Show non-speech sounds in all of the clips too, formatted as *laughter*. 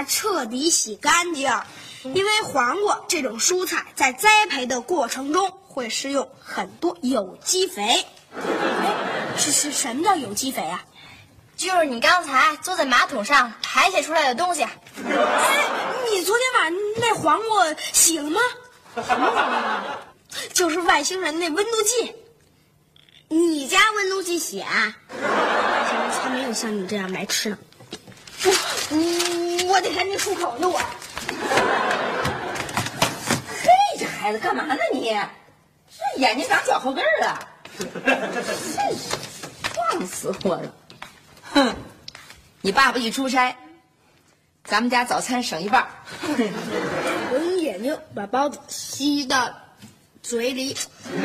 它彻底洗干净，因为黄瓜这种蔬菜在栽培的过程中会施用很多有机肥。哎，是是什么叫有机肥啊？就是你刚才坐在马桶上排泄出来的东西。哎，你昨天晚上那黄瓜洗了吗？什么黄瓜？就是外星人那温度计。你家温度计洗啊？才没有像你这样白痴呢。我我我得赶紧漱口呢，我。嘿，这孩子干嘛呢你？这眼睛长脚后跟儿了，真是晃死我了！哼，你爸爸一出差，咱们家早餐省一半儿。我用眼睛把包子吸到嘴里。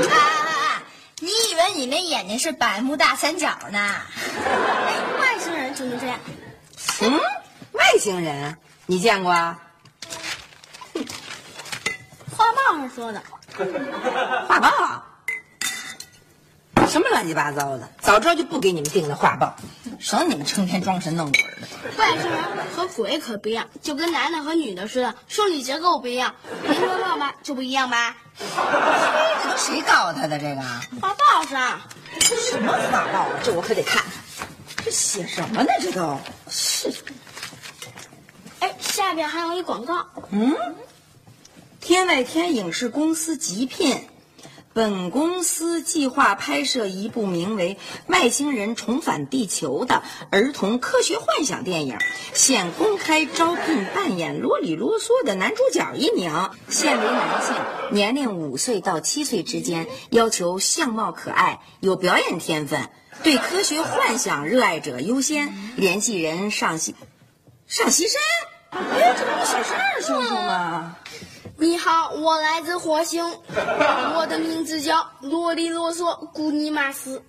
啊啊啊！你以为你那眼睛是百慕大三角呢？哎，外星人就能这样。嗯，外星人你见过啊？画报上说的。*laughs* 画报？什么乱七八糟的！早知道就不给你们订那画报，省你们成天装神弄鬼的。外星人和鬼可不一样，就跟男的和女的似的，生理结构不一样，您说爸爸就不一样吧？这都谁告诉他的？这个画报上。什么画报啊？这我可得看看，这写什么呢？这都是。哎，下边还有一广告。嗯，天外天影视公司急聘，本公司计划拍摄一部名为《外星人重返地球》的儿童科学幻想电影，现公开招聘扮演啰里啰嗦的男主角一名，现为男性，年龄五岁到七岁之间，要求相貌可爱，有表演天分，对科学幻想热爱者优先。联系人上西上西山。哎，这不是小山二叔叔吗？你好，我来自火星，我的名字叫啰里啰嗦古尼玛斯。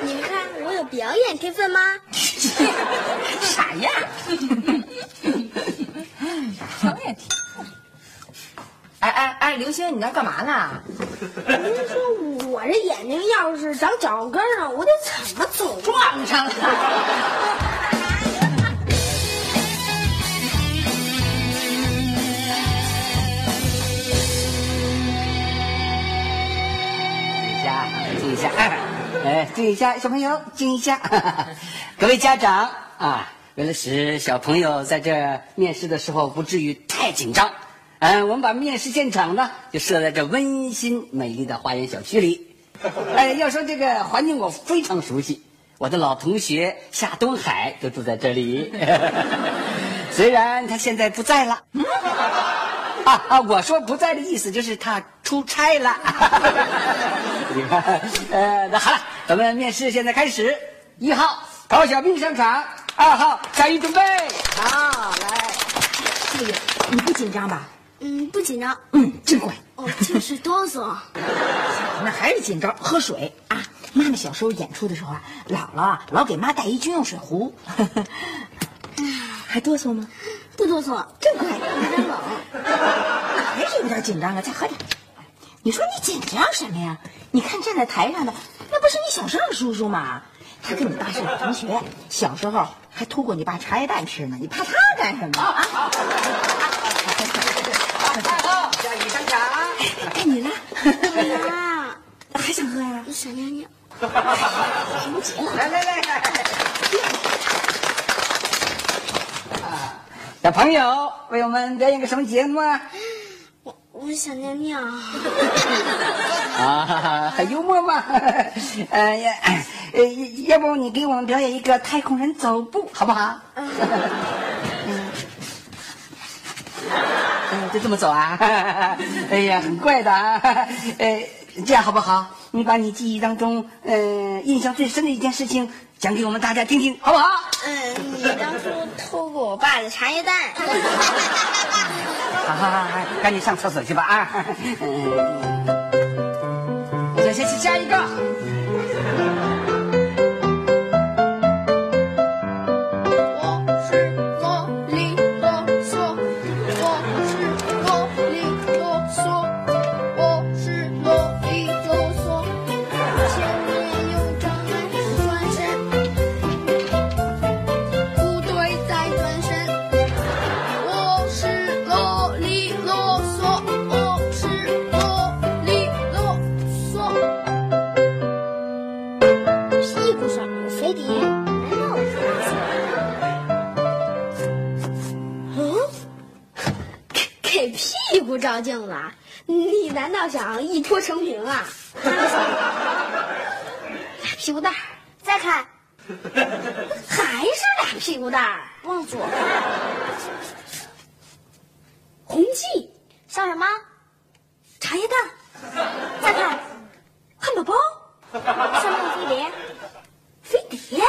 你们看我有表演天分吗？*laughs* 傻样！表演天哎哎哎，刘星，你那干嘛呢？您说我这眼睛要是长脚跟儿啊，我得怎么走？撞上了。静一下，哎，静一下，小朋友，静一下。*laughs* 各位家长啊，为了使小朋友在这面试的时候不至于太紧张，嗯，我们把面试现场呢就设在这温馨美丽的花园小区里。*laughs* 哎，要说这个环境我非常熟悉，我的老同学夏东海就住在这里。*laughs* 虽然他现在不在了。啊啊！我说不在的意思就是他出差了。*laughs* 你看，呃，那好了，咱们面试现在开始。一号陶小兵上场，二号下雨准备。好，来，这个你不紧张吧？嗯，不紧张。嗯，真乖。哦，就是哆嗦。那还是紧张。喝水啊！妈妈小时候演出的时候啊，姥姥啊老给妈带一军用水壶。还哆嗦吗？不哆嗦，真乖。有点冷。还是有点紧张啊！再喝点。你说你紧张什么呀？你看站在台上的，那不是你小盛叔叔吗？他跟你爸是老同学，小时候还偷过你爸茶叶蛋吃呢。你怕他干什么啊？好，下雨上场。该你了。妈，还想喝呀？想尿尿。着急。来来来来。小朋友，为我们表演个什么节目啊？我我想尿尿。*laughs* 啊，很幽默嘛。*laughs* 呃，要呃，要不你给我们表演一个太空人走步，好不好？嗯。嗯，就这么走啊？*laughs* 哎呀，很怪的啊。哎，这样好不好？你把你记忆当中，呃，印象最深的一件事情讲给我们大家听听，好不好？嗯，你当初偷过我爸的茶叶蛋。*laughs* 好好好，赶紧上厕所去吧啊！*laughs* 嗯，下下下一个。照镜子？你难道想一脱成名啊？俩屁股蛋儿，再看，还是俩屁股蛋儿。往左看，红记像什么？茶叶蛋。再看，汉堡包。像没有飞碟？飞碟？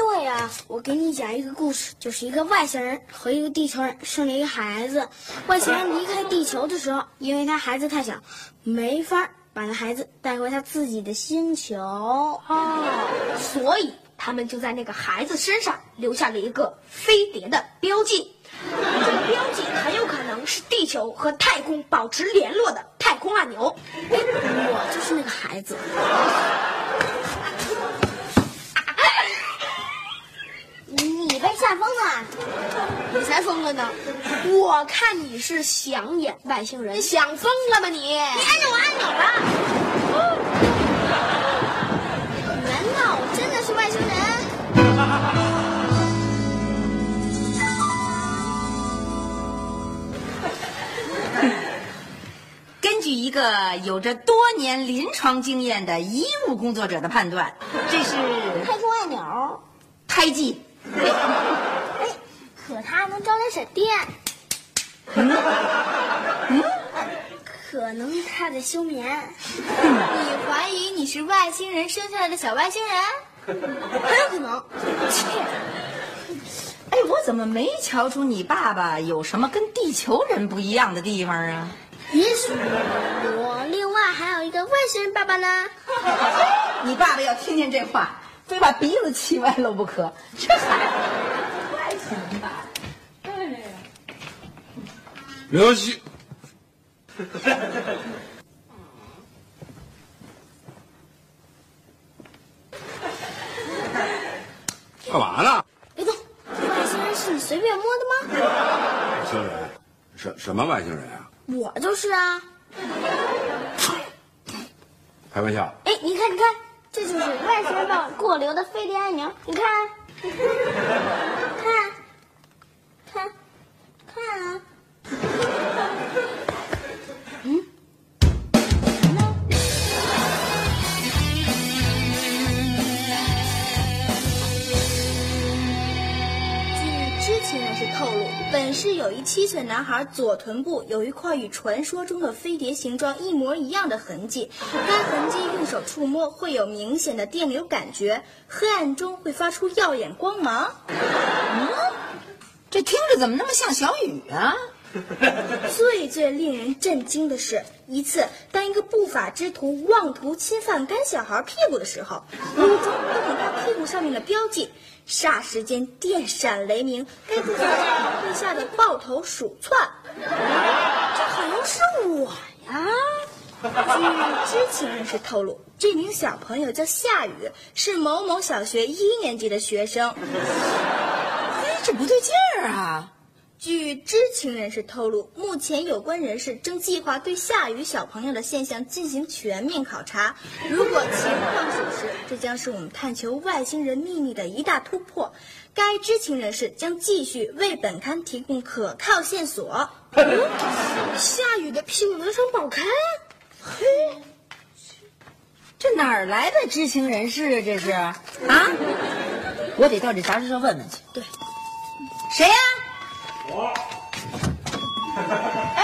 对呀、我给你讲一个故事，就是一个外星人和一个地球人生了一个孩子。外星人离开地球的时候，因为他孩子太小，没法把那孩子带回他自己的星球。哦，所以他们就在那个孩子身上留下了一个飞碟的标记。这个标记很有可能是地球和太空保持联络的太空按钮。我就是那个孩子。吓疯了？你才疯了呢！我看你是想演外星人，想疯了吧你？你按着我按钮了？难道我真的是外星人？*laughs* 根据一个有着多年临床经验的医务工作者的判断，这是开出按钮，胎记。哎，可它能招来闪电。嗯，可能他在休眠。你怀疑你是外星人生下来的小外星人？很有可能。切，哎，我怎么没瞧出你爸爸有什么跟地球人不一样的地方啊？也许我另外还有一个外星人爸爸呢。你爸爸要听见这话，非把鼻子气歪了不可。这孩子，外星人吧？刘希，干嘛呢？别动，外星人是你随便摸的吗？外星人？什什么外星人啊？我就是啊。开玩笑。哎，你看，你看，这就是外星人给我留的飞碟按钮。你看，有一七岁男孩左臀部有一块与传说中的飞碟形状一模一样的痕迹，该痕迹用手触摸会有明显的电流感觉，黑暗中会发出耀眼光芒。嗯这听着怎么那么像小雨啊？*laughs* 最最令人震惊的是，一次当一个不法之徒妄图侵犯该小孩屁股的时候，无意中动了他屁股上面的标记，霎时间电闪雷鸣，该不会被吓得抱头鼠窜。这好像是我呀！据知情人士透露，这名小朋友叫夏雨，是某某小学一年级的学生。哎，这不对劲儿啊！据知情人士透露，目前有关人士正计划对夏雨小朋友的现象进行全面考察。如果情况属实，这将是我们探求外星人秘密的一大突破。该知情人士将继续为本刊提供可靠线索。夏雨的屁股能上报刊？嘿，这哪儿来的知情人士啊？这是啊？我得到这杂志社问问去。对，谁呀、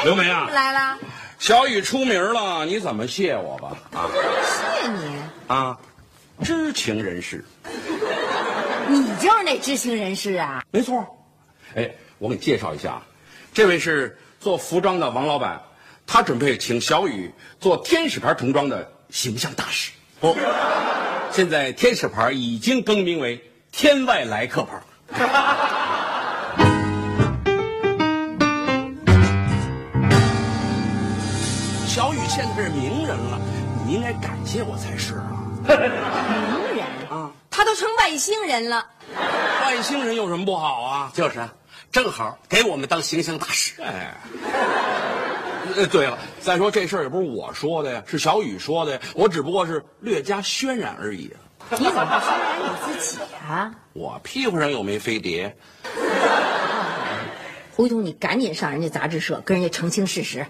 刘梅啊，来了，小雨出名了，你怎么谢我吧？啊谢你。啊，知情人士，你就是那知情人士啊？没错。哎，我给你介绍一下，这位是做服装的王老板，他准备请小雨做天使牌童装的形象大使。哦，现在天使牌已经更名为天外来客牌。小雨现在是名人了，你应该感谢我才是啊！名人啊，他都成外星人了。外星人有什么不好啊？就是啊，正好给我们当形象大使。哎，呃，对了，再说这事儿也不是我说的呀，是小雨说的呀，我只不过是略加渲染而已啊。你怎么不渲染你自己啊？我屁股上又没飞碟，回头你赶紧上人家杂志社跟人家澄清事实，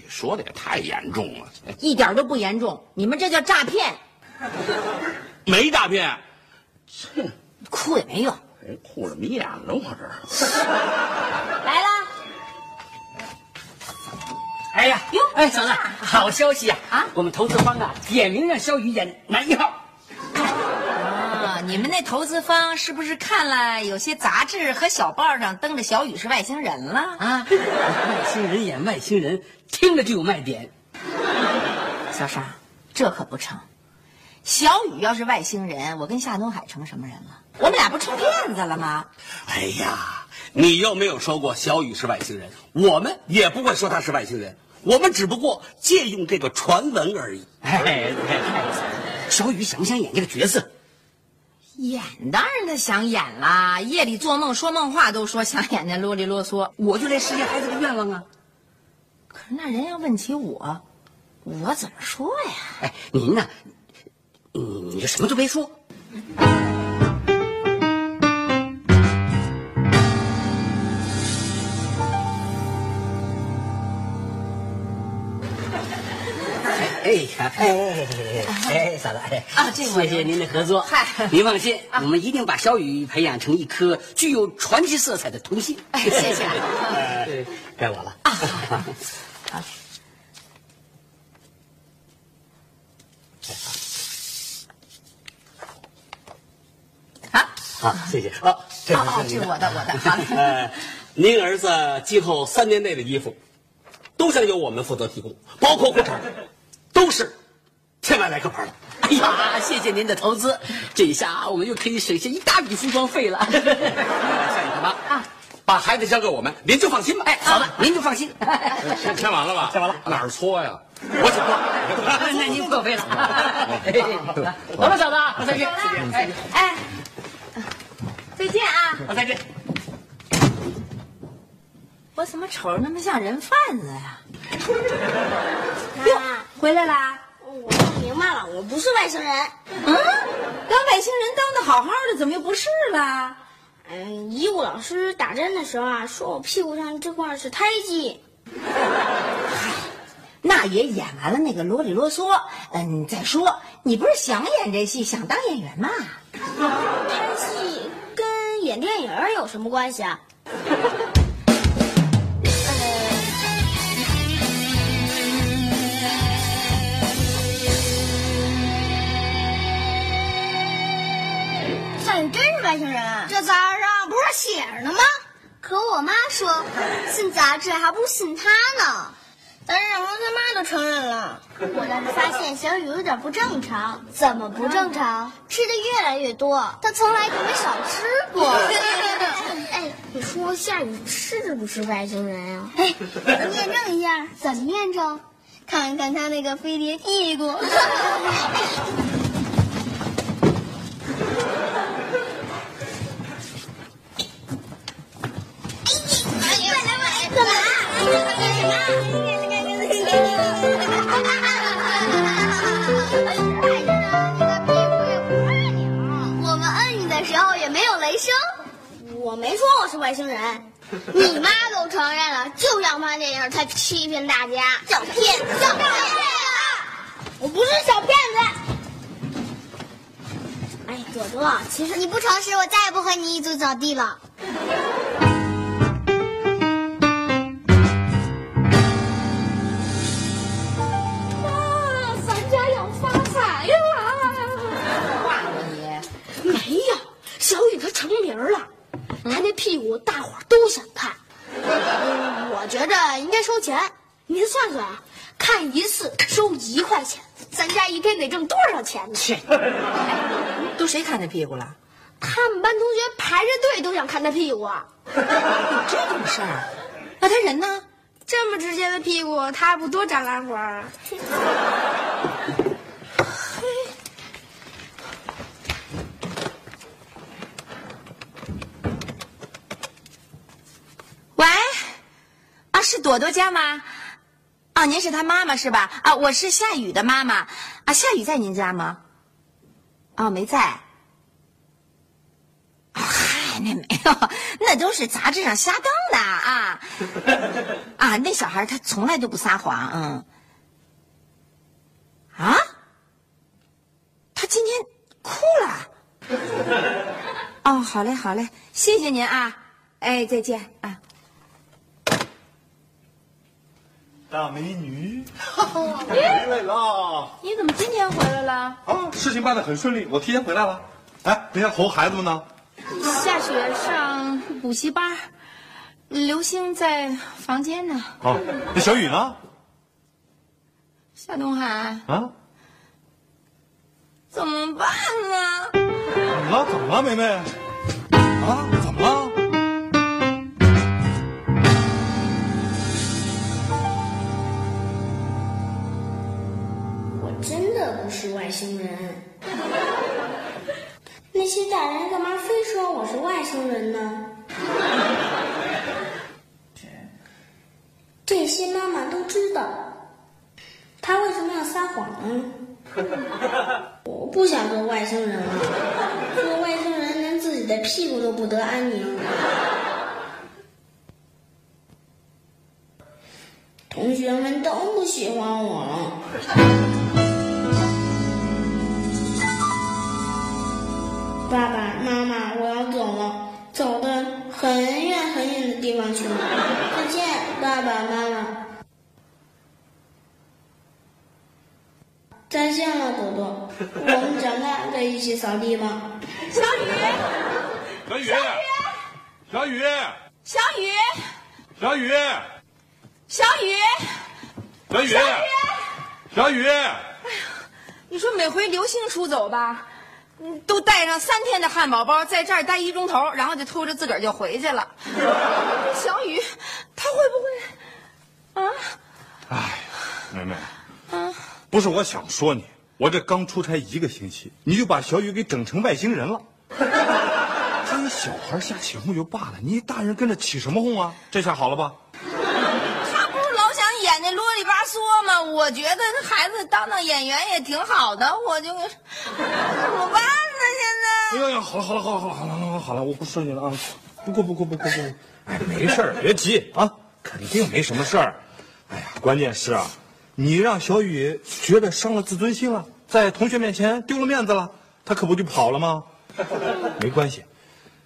你说的也太严重了，哎一点都不严重。你们这叫诈骗，*laughs* 没诈骗，哼哭也没用。哎，哭了迷眼了，我这儿。*laughs* 来了！哎呀，哟哎，嫂子，好消息啊！啊我们投资方啊，点名让肖宇演男一号。啊，你们那投资方是不是看了有些杂志和小报上登着小雨是外星人了？啊，外星人演外星人，听着就有卖点。小沙，这可不成。小雨要是外星人，我跟夏东海成什么人了？我们俩不成骗子了吗？哎呀，你又没有说过小雨是外星人，我们也不会说他是外星人，我们只不过借用这个传闻而已。哎，小雨想不想演这个角色？演当然他想演啦，夜里做梦说梦话都说想演那啰里啰嗦。我就来实现孩子的愿望啊！可是那人要问起我，我怎么说呀？哎，您呢？你你就什么都别说。哎，哎哎，嫂子，哎啊这我谢谢您的合作。嗨您放心，我们一定把小雨培养成一颗具有传奇色彩的童星。哎谢谢哎该我了。啊，好，谢谢。好，这哦哦，这是我的，我的。好呃，您儿子今后三年内的衣服，都将由我们负责提供，包括裤衩，都是千万来个牌的。哎呀，谢谢您的投资，这一下我们又可以省下一大笔服装费了。像你干嘛啊？把孩子交给我们，您就放心吧。哎，嫂子，您就放心。签签完了吧？签完了哪儿搓呀？*laughs* 我请过，*laughs* 那您破费了。走了，嫂子，我再见。哎，哎，再见啊！再见。我怎么瞅着那么像人贩子呀？妈，回来啦？我弄明白了，我不是外星人。嗯，当外星人当的好好的，怎么又不是了？嗯，医务老师打针的时候啊，说我屁股上这块是胎记。那也演完了那个啰里啰嗦。嗯，再说你不是想演这戏，想当演员吗？*laughs* 拍戏跟演电影有什么关系啊？*laughs* 志还不信他呢。但是小红他妈都承认了。我倒是发现小雨有点不正常。怎么不正常？吃的越来越多，他从来就没少吃过。*laughs* 哎，你说夏雨是不是外星人呀、哎，验证一下，怎么验证？看看他那个飞碟屁股。*laughs* 干嘛？我们摁你的时候也没有雷声。我没说我是外星人，你妈都承认了，就想看电影才欺骗大家，小骗子，小骗子！我不是小骗子。哎，朵朵，其实你不诚实，我再也不和你一组扫地了。成名了，他那屁股大伙都想看。嗯我觉着应该收钱，您算算啊，看一次收一块钱，咱家一天得挣多少钱呢？去，都谁看他屁股了？他们班同学排着队都想看他屁股啊！有 *laughs* 这种事儿？那他人呢？这么直接的屁股，他还不多展览会儿？*laughs* 喂，啊，是朵朵家吗？啊，您是她妈妈是吧？啊，我是夏雨的妈妈。啊，夏雨在您家吗？啊，没在。嗨，那没有，*laughs* 那都是杂志上瞎登的啊。啊，*laughs* 那小孩他从来都不撒谎，嗯。啊？他今天哭了。*laughs* 哦，好嘞，好嘞，谢谢您啊。哎，再见啊。大美女，回来啦！你怎么今天回来了？啊，事情办得很顺利，我提前回来了。哎，那些猴孩子们呢？下雪上补习班，刘星在房间呢。啊，那小雨呢？夏东海，啊，怎么办呢？怎么了？怎么了，梅梅？啊，怎么了？是外星人。那些大人干嘛非说我是外星人呢？这些妈妈都知道，他为什么要撒谎呢？*laughs* 我不想做外星人了，做外星人连自己的屁股都不得安宁。同学们都不喜欢我了。爸爸妈妈，我要走了，走的很远很远的地方去了。再见，爸爸妈妈。再见了，朵朵。我们长大再一起扫地吗。小雨，小雨，小雨，小雨，小雨，小雨，小雨小雨，你说每回刘星出走吧，嗯都带上三天的汉堡包，在这儿待一钟头，然后就偷着自个儿就回去了。*laughs* 小雨，他会不会啊？哎，梅梅，不是我想说你，我这刚出差一个星期，你就把小雨给整成外星人了。*laughs* 他一小孩瞎起哄就罢了，你大人跟着起什么哄啊？这下好了吧？他不是老想演那啰里吧我觉得这孩子当当演员也挺好的，我就怎么办呢？现在哎呀呀，好了好了好了好了好了好了好了，我不说你了啊！不哭不哭不哭不哭，哎，没事儿，别急啊，肯定没什么事儿。哎呀，关键是啊，你让小雨觉得伤了自尊心了，在同学面前丢了面子了，他可不就跑了吗？*laughs* 没关系，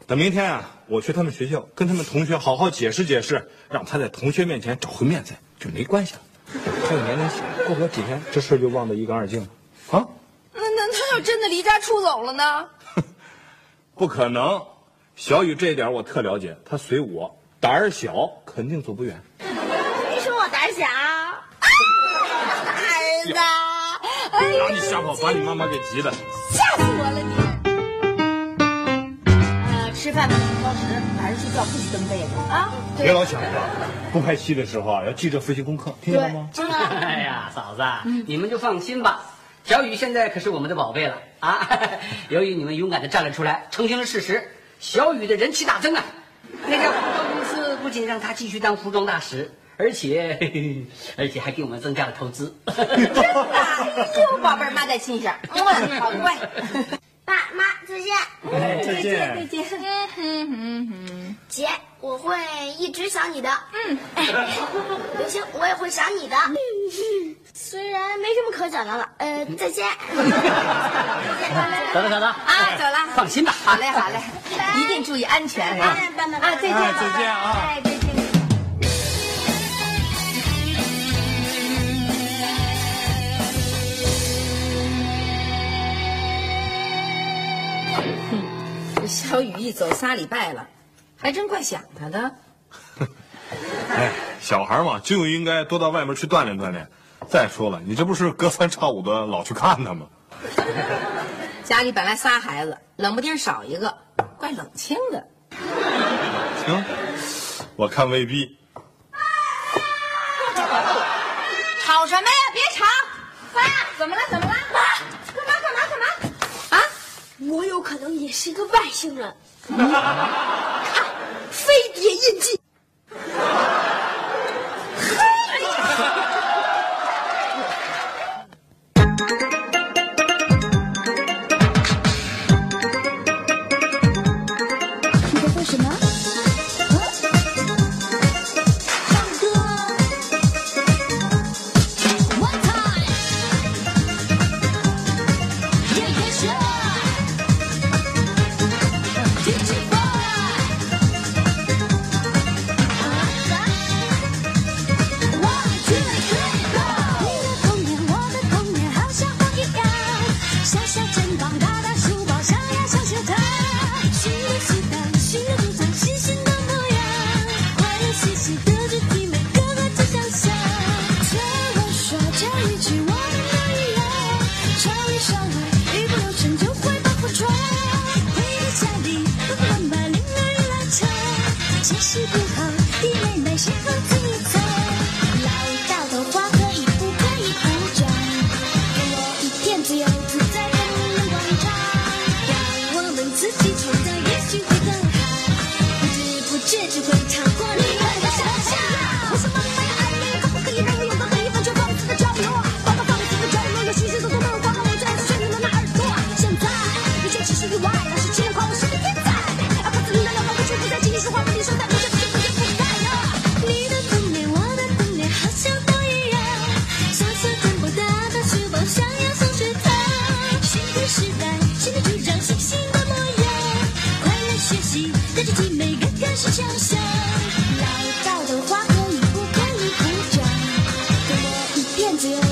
等明天啊，我去他们学校跟他们同学好好解释解释，让他在同学面前找回面子，就没关系了。还有年龄小，过不了几天这事儿就忘得一干二净了啊。那那他要真的离家出走了呢？*laughs* 不可能，小雨这一点我特了解，他随我，胆儿小，肯定走不远。你说我胆小？*laughs* 儿子，哎呀，让你吓跑，把你妈妈给急的。吓死我了你！呃，吃饭不许挑食，晚上睡觉不许蹬被子啊！别老想着，不拍戏的时候啊，要记着复习功课，听见了吗？哎呀，嫂子，你们就放心吧。小雨现在可是我们的宝贝了啊！*laughs* 由于你们勇敢的站了出来，澄清了事实，小雨的人气大增啊！那家服装公司不仅让他继续当服装大使，而且嘿嘿 *laughs* 而且还给我们增加了投资。*laughs* 真的，呦，宝贝儿，妈在心上，嗯，好乖。爸妈再见。哎，再见。再见。姐，我会一直想你的。嗯，*laughs* 刘星，我也会想你的。虽然没什么可讲的了，呃，再见。走了走了啊，走了，放心吧。好嘞，好嘞，一定注意安全啊！拜拜啊，再见，哎再见啊哎，再见。哼，这小雨一走仨礼拜了，还真怪想他的。*laughs* 哎，小孩嘛，就应该多到外面去锻炼锻炼。再说了，你这不是隔三差五的老去看他吗？*laughs* 家里本来仨孩子，冷不丁少一个，怪冷清的。行，我看未必。吵什么呀？别吵！爸，怎么了？怎么了？我有可能也是一个外星人。看，飞碟印记。Yeah.